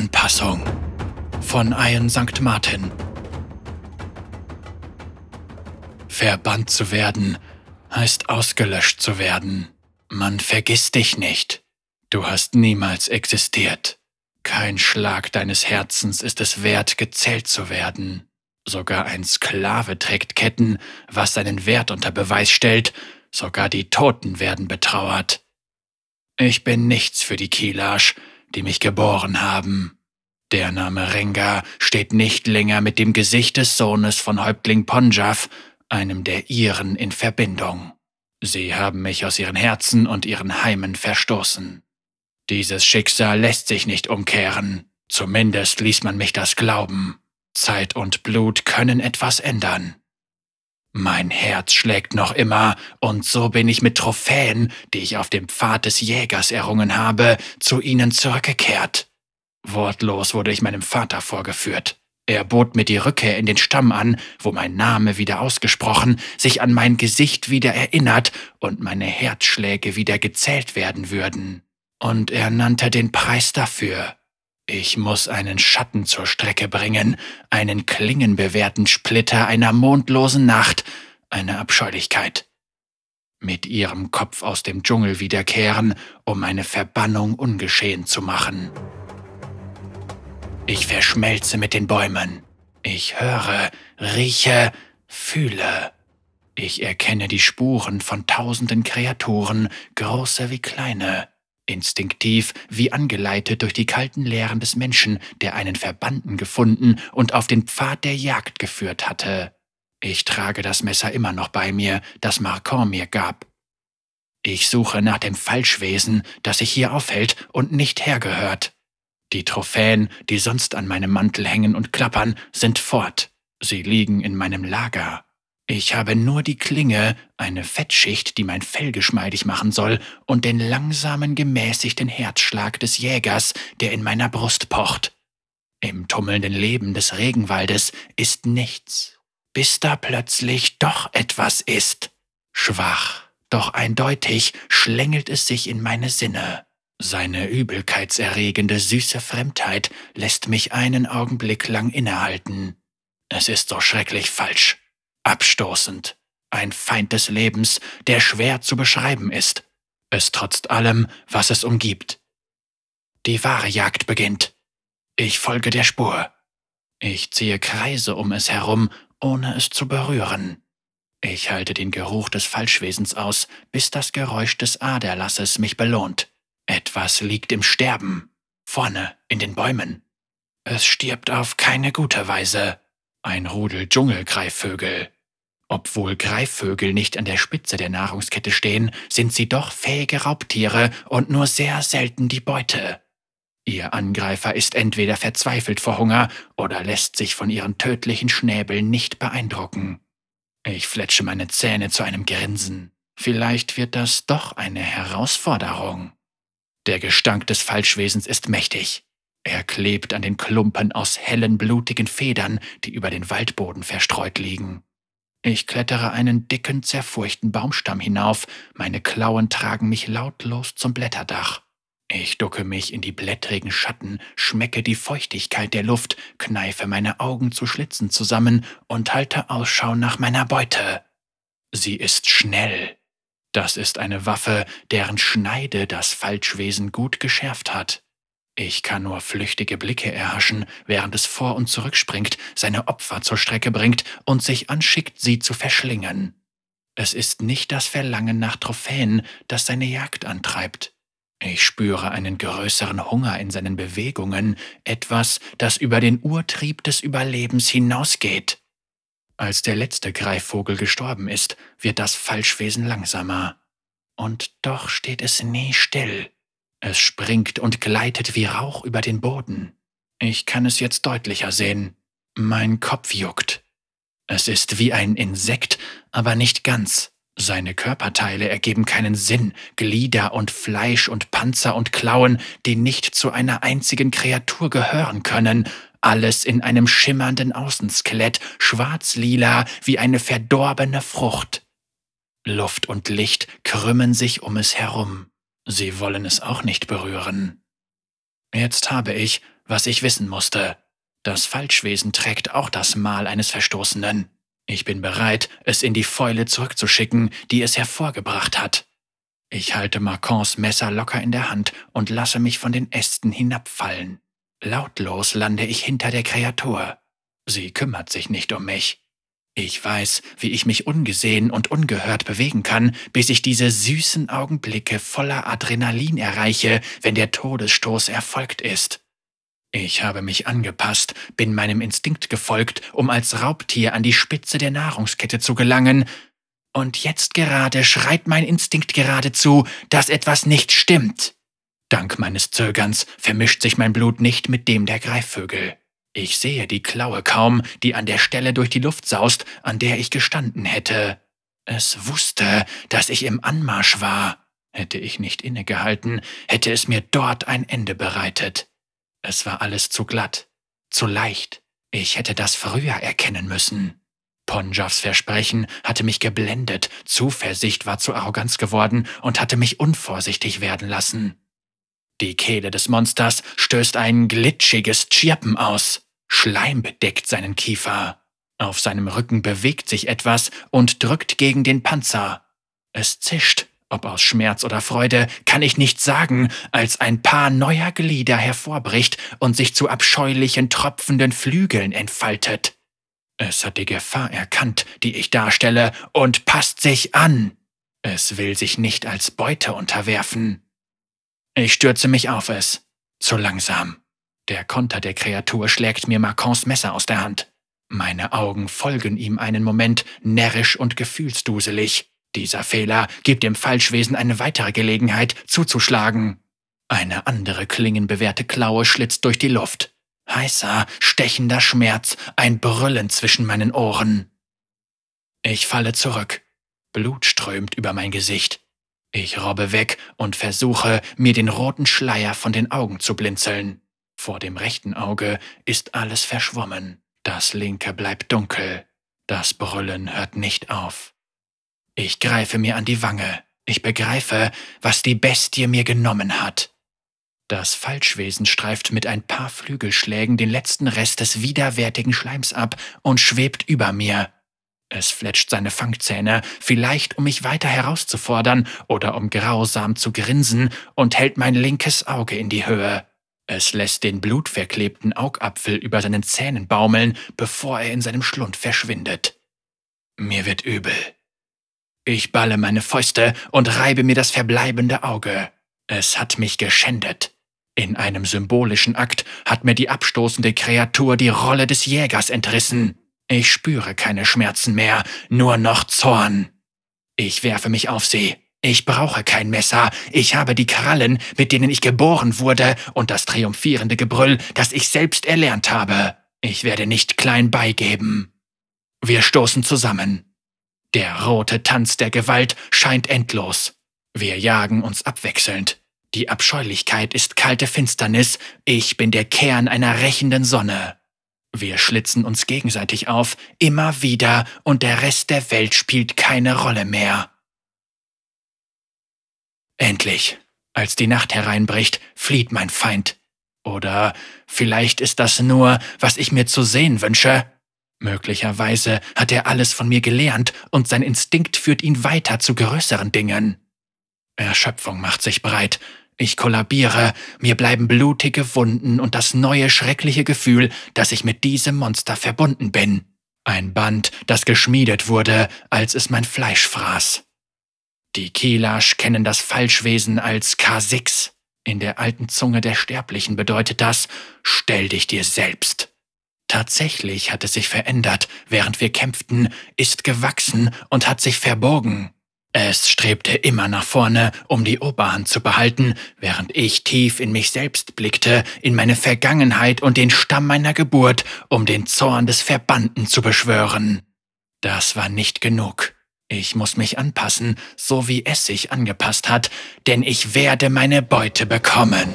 Anpassung von Ian St. Martin. Verbannt zu werden heißt ausgelöscht zu werden. Man vergisst dich nicht. Du hast niemals existiert. Kein Schlag deines Herzens ist es wert, gezählt zu werden. Sogar ein Sklave trägt Ketten, was seinen Wert unter Beweis stellt, sogar die Toten werden betrauert. Ich bin nichts für die Kilash, die mich geboren haben. Der Name Renga steht nicht länger mit dem Gesicht des Sohnes von Häuptling Ponjaf, einem der ihren, in Verbindung. Sie haben mich aus ihren Herzen und ihren Heimen verstoßen. Dieses Schicksal lässt sich nicht umkehren. Zumindest ließ man mich das glauben. Zeit und Blut können etwas ändern. Mein Herz schlägt noch immer, und so bin ich mit Trophäen, die ich auf dem Pfad des Jägers errungen habe, zu ihnen zurückgekehrt. Wortlos wurde ich meinem Vater vorgeführt. Er bot mir die Rückkehr in den Stamm an, wo mein Name wieder ausgesprochen, sich an mein Gesicht wieder erinnert und meine Herzschläge wieder gezählt werden würden. Und er nannte den Preis dafür. Ich muss einen Schatten zur Strecke bringen, einen klingenbewehrten Splitter einer mondlosen Nacht, eine Abscheulichkeit. Mit ihrem Kopf aus dem Dschungel wiederkehren, um meine Verbannung ungeschehen zu machen. Ich verschmelze mit den Bäumen. Ich höre, rieche, fühle. Ich erkenne die Spuren von tausenden Kreaturen, große wie kleine. Instinktiv, wie angeleitet durch die kalten Lehren des Menschen, der einen Verbannten gefunden und auf den Pfad der Jagd geführt hatte. Ich trage das Messer immer noch bei mir, das Marcon mir gab. Ich suche nach dem Falschwesen, das sich hier aufhält und nicht hergehört. Die Trophäen, die sonst an meinem Mantel hängen und klappern, sind fort. Sie liegen in meinem Lager. Ich habe nur die Klinge, eine Fettschicht, die mein Fell geschmeidig machen soll, und den langsamen, gemäßigten Herzschlag des Jägers, der in meiner Brust pocht. Im tummelnden Leben des Regenwaldes ist nichts, bis da plötzlich doch etwas ist. Schwach, doch eindeutig schlängelt es sich in meine Sinne. Seine übelkeitserregende, süße Fremdheit lässt mich einen Augenblick lang innehalten. Es ist so schrecklich falsch, abstoßend, ein Feind des Lebens, der schwer zu beschreiben ist. Es trotzt allem, was es umgibt. Die wahre Jagd beginnt. Ich folge der Spur. Ich ziehe Kreise um es herum, ohne es zu berühren. Ich halte den Geruch des Falschwesens aus, bis das Geräusch des Aderlasses mich belohnt. Etwas liegt im Sterben, vorne in den Bäumen. Es stirbt auf keine gute Weise. Ein Rudel Dschungelgreifvögel. Obwohl Greifvögel nicht an der Spitze der Nahrungskette stehen, sind sie doch fähige Raubtiere und nur sehr selten die Beute. Ihr Angreifer ist entweder verzweifelt vor Hunger oder lässt sich von ihren tödlichen Schnäbeln nicht beeindrucken. Ich fletsche meine Zähne zu einem Grinsen. Vielleicht wird das doch eine Herausforderung. Der Gestank des Falschwesens ist mächtig. Er klebt an den Klumpen aus hellen, blutigen Federn, die über den Waldboden verstreut liegen. Ich klettere einen dicken, zerfurchten Baumstamm hinauf, meine Klauen tragen mich lautlos zum Blätterdach. Ich ducke mich in die blättrigen Schatten, schmecke die Feuchtigkeit der Luft, kneife meine Augen zu Schlitzen zusammen und halte Ausschau nach meiner Beute. Sie ist schnell, das ist eine Waffe, deren Schneide das Falschwesen gut geschärft hat. Ich kann nur flüchtige Blicke erhaschen, während es vor und zurückspringt, seine Opfer zur Strecke bringt und sich anschickt, sie zu verschlingen. Es ist nicht das Verlangen nach Trophäen, das seine Jagd antreibt. Ich spüre einen größeren Hunger in seinen Bewegungen, etwas, das über den Urtrieb des Überlebens hinausgeht. Als der letzte Greifvogel gestorben ist, wird das Falschwesen langsamer. Und doch steht es nie still. Es springt und gleitet wie Rauch über den Boden. Ich kann es jetzt deutlicher sehen. Mein Kopf juckt. Es ist wie ein Insekt, aber nicht ganz. Seine Körperteile ergeben keinen Sinn, Glieder und Fleisch und Panzer und Klauen, die nicht zu einer einzigen Kreatur gehören können, alles in einem schimmernden Außenskelett, schwarzlila wie eine verdorbene Frucht. Luft und Licht krümmen sich um es herum. Sie wollen es auch nicht berühren. Jetzt habe ich, was ich wissen musste. Das Falschwesen trägt auch das Mal eines Verstoßenen. Ich bin bereit, es in die Fäule zurückzuschicken, die es hervorgebracht hat. Ich halte Marcons Messer locker in der Hand und lasse mich von den Ästen hinabfallen. Lautlos lande ich hinter der Kreatur. Sie kümmert sich nicht um mich. Ich weiß, wie ich mich ungesehen und ungehört bewegen kann, bis ich diese süßen Augenblicke voller Adrenalin erreiche, wenn der Todesstoß erfolgt ist. Ich habe mich angepasst, bin meinem Instinkt gefolgt, um als Raubtier an die Spitze der Nahrungskette zu gelangen, und jetzt gerade schreit mein Instinkt geradezu, dass etwas nicht stimmt. Dank meines Zögerns vermischt sich mein Blut nicht mit dem der Greifvögel. Ich sehe die Klaue kaum, die an der Stelle durch die Luft saust, an der ich gestanden hätte. Es wusste, dass ich im Anmarsch war. Hätte ich nicht innegehalten, hätte es mir dort ein Ende bereitet. Es war alles zu glatt, zu leicht. Ich hätte das früher erkennen müssen. Ponjavs Versprechen hatte mich geblendet, Zuversicht war zu Arroganz geworden und hatte mich unvorsichtig werden lassen. Die Kehle des Monsters stößt ein glitschiges Tschirpen aus. Schleim bedeckt seinen Kiefer. Auf seinem Rücken bewegt sich etwas und drückt gegen den Panzer. Es zischt, ob aus Schmerz oder Freude, kann ich nicht sagen, als ein Paar neuer Glieder hervorbricht und sich zu abscheulichen tropfenden Flügeln entfaltet. Es hat die Gefahr erkannt, die ich darstelle, und passt sich an. Es will sich nicht als Beute unterwerfen. Ich stürze mich auf es. Zu langsam. Der Konter der Kreatur schlägt mir Marcons Messer aus der Hand. Meine Augen folgen ihm einen Moment, närrisch und gefühlsduselig. Dieser Fehler gibt dem Falschwesen eine weitere Gelegenheit, zuzuschlagen. Eine andere klingenbewehrte Klaue schlitzt durch die Luft. Heißer, stechender Schmerz, ein Brüllen zwischen meinen Ohren. Ich falle zurück. Blut strömt über mein Gesicht. Ich robbe weg und versuche, mir den roten Schleier von den Augen zu blinzeln. Vor dem rechten Auge ist alles verschwommen. Das linke bleibt dunkel. Das Brüllen hört nicht auf. Ich greife mir an die Wange. Ich begreife, was die Bestie mir genommen hat. Das Falschwesen streift mit ein paar Flügelschlägen den letzten Rest des widerwärtigen Schleims ab und schwebt über mir. Es fletscht seine Fangzähne, vielleicht um mich weiter herauszufordern oder um grausam zu grinsen, und hält mein linkes Auge in die Höhe. Es lässt den blutverklebten Augapfel über seinen Zähnen baumeln, bevor er in seinem Schlund verschwindet. Mir wird übel. Ich balle meine Fäuste und reibe mir das verbleibende Auge. Es hat mich geschändet. In einem symbolischen Akt hat mir die abstoßende Kreatur die Rolle des Jägers entrissen. Ich spüre keine Schmerzen mehr, nur noch Zorn. Ich werfe mich auf sie. Ich brauche kein Messer. Ich habe die Krallen, mit denen ich geboren wurde, und das triumphierende Gebrüll, das ich selbst erlernt habe. Ich werde nicht klein beigeben. Wir stoßen zusammen. Der rote Tanz der Gewalt scheint endlos. Wir jagen uns abwechselnd. Die Abscheulichkeit ist kalte Finsternis, ich bin der Kern einer rächenden Sonne. Wir schlitzen uns gegenseitig auf, immer wieder, und der Rest der Welt spielt keine Rolle mehr. Endlich, als die Nacht hereinbricht, flieht mein Feind. Oder vielleicht ist das nur, was ich mir zu sehen wünsche. Möglicherweise hat er alles von mir gelernt und sein Instinkt führt ihn weiter zu größeren Dingen. Erschöpfung macht sich breit. Ich kollabiere, mir bleiben blutige Wunden und das neue schreckliche Gefühl, dass ich mit diesem Monster verbunden bin. Ein Band, das geschmiedet wurde, als es mein Fleisch fraß. Die Kielasch kennen das Falschwesen als K6. In der alten Zunge der Sterblichen bedeutet das, stell dich dir selbst. Tatsächlich hat es sich verändert, während wir kämpften, ist gewachsen und hat sich verborgen. Es strebte immer nach vorne, um die Oberhand zu behalten, während ich tief in mich selbst blickte, in meine Vergangenheit und den Stamm meiner Geburt, um den Zorn des Verbannten zu beschwören. Das war nicht genug. Ich muss mich anpassen, so wie es sich angepasst hat, denn ich werde meine Beute bekommen.